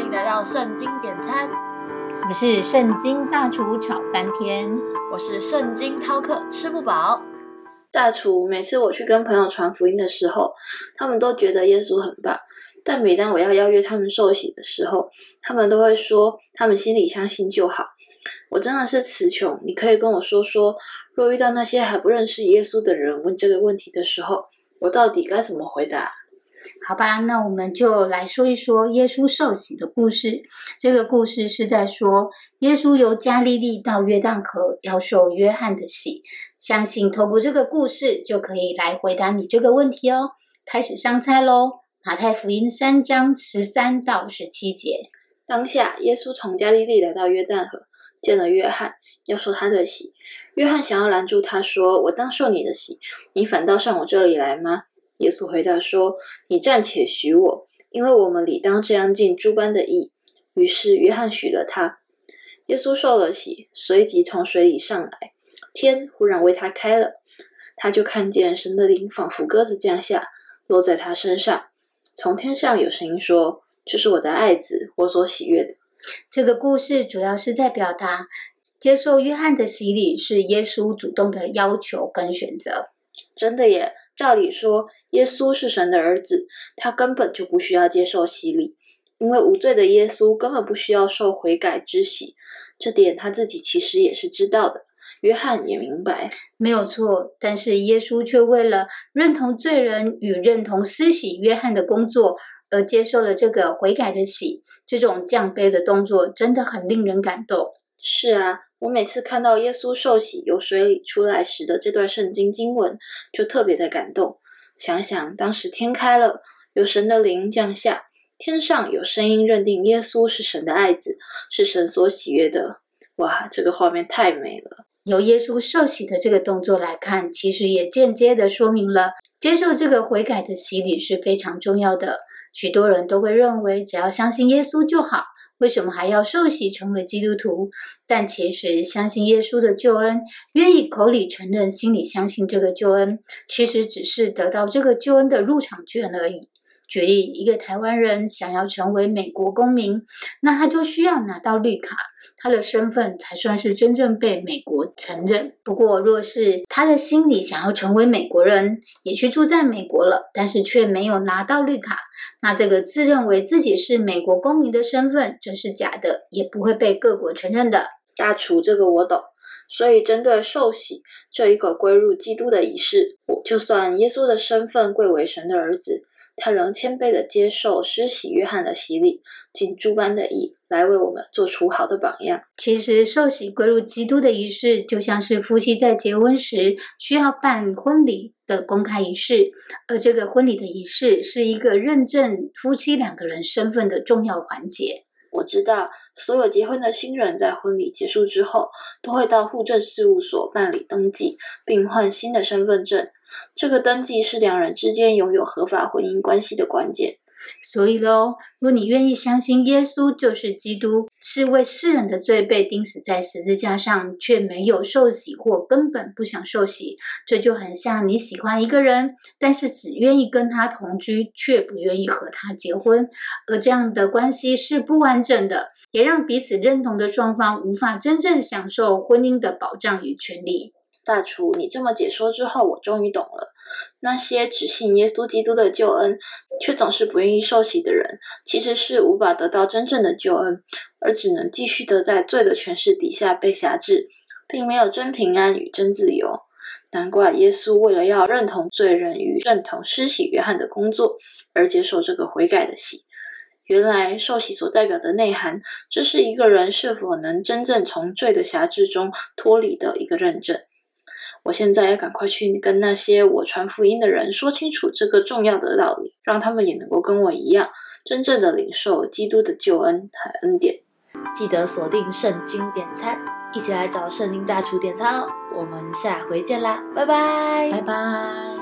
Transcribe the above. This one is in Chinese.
欢迎来到圣经点餐，我是圣经大厨炒翻天，我是圣经饕客吃不饱。大厨，每次我去跟朋友传福音的时候，他们都觉得耶稣很棒，但每当我要邀约他们受洗的时候，他们都会说他们心里相信就好。我真的是词穷，你可以跟我说说，若遇到那些还不认识耶稣的人问这个问题的时候，我到底该怎么回答？好吧，那我们就来说一说耶稣受洗的故事。这个故事是在说，耶稣由加利利到约旦河要受约翰的洗。相信透过这个故事，就可以来回答你这个问题哦。开始上菜喽！马太福音三章十三到十七节。当下，耶稣从加利利来到约旦河，见了约翰，要受他的洗。约翰想要拦住他，说：“我当受你的洗，你反倒上我这里来吗？”耶稣回答说：“你暂且许我，因为我们理当这样尽诸般的义。”于是约翰许了他。耶稣受了洗，随即从水里上来，天忽然为他开了，他就看见神的灵仿佛鸽子降下，落在他身上。从天上有声音说：“这是我的爱子，我所喜悦的。”这个故事主要是在表达，接受约翰的洗礼是耶稣主动的要求跟选择。真的耶！照理说。耶稣是神的儿子，他根本就不需要接受洗礼，因为无罪的耶稣根本不需要受悔改之洗，这点他自己其实也是知道的。约翰也明白，没有错，但是耶稣却为了认同罪人与认同施洗约翰的工作，而接受了这个悔改的洗。这种降杯的动作真的很令人感动。是啊，我每次看到耶稣受洗由水里出来时的这段圣经经文，就特别的感动。想想当时天开了，有神的灵降下，天上有声音认定耶稣是神的爱子，是神所喜悦的。哇，这个画面太美了！由耶稣受洗的这个动作来看，其实也间接的说明了接受这个悔改的洗礼是非常重要的。许多人都会认为，只要相信耶稣就好。为什么还要受洗成为基督徒？但其实相信耶稣的救恩，愿意口里承认、心里相信这个救恩，其实只是得到这个救恩的入场券而已。举例，一个台湾人想要成为美国公民，那他就需要拿到绿卡，他的身份才算是真正被美国承认。不过，若是他的心里想要成为美国人，也去住在美国了，但是却没有拿到绿卡，那这个自认为自己是美国公民的身份就是假的，也不会被各国承认的。大厨，这个我懂。所以，针对受洗这一个归入基督的仪式，就算耶稣的身份贵为神的儿子。他仍谦卑地接受施洗约翰的洗礼，尽诸般的义，来为我们做出好的榜样。其实，受洗归入基督的仪式，就像是夫妻在结婚时需要办婚礼的公开仪式，而这个婚礼的仪式是一个认证夫妻两个人身份的重要环节。我知道，所有结婚的新人在婚礼结束之后，都会到户政事务所办理登记，并换新的身份证。这个登记是两人之间拥有合法婚姻关系的关键。所以喽，如果你愿意相信耶稣就是基督，是为世人的罪被钉死在十字架上，却没有受洗或根本不想受洗，这就很像你喜欢一个人，但是只愿意跟他同居，却不愿意和他结婚，而这样的关系是不完整的，也让彼此认同的双方无法真正享受婚姻的保障与权利。大厨，你这么解说之后，我终于懂了。那些只信耶稣基督的救恩，却总是不愿意受洗的人，其实是无法得到真正的救恩，而只能继续的在罪的权势底下被辖制，并没有真平安与真自由。难怪耶稣为了要认同罪人与认同施洗约翰的工作，而接受这个悔改的洗。原来受洗所代表的内涵，这是一个人是否能真正从罪的辖制中脱离的一个认证。我现在要赶快去跟那些我传福音的人说清楚这个重要的道理，让他们也能够跟我一样，真正的领受基督的救恩和恩典。记得锁定圣经点餐，一起来找圣经大厨点餐哦！我们下回见啦，拜拜，拜拜。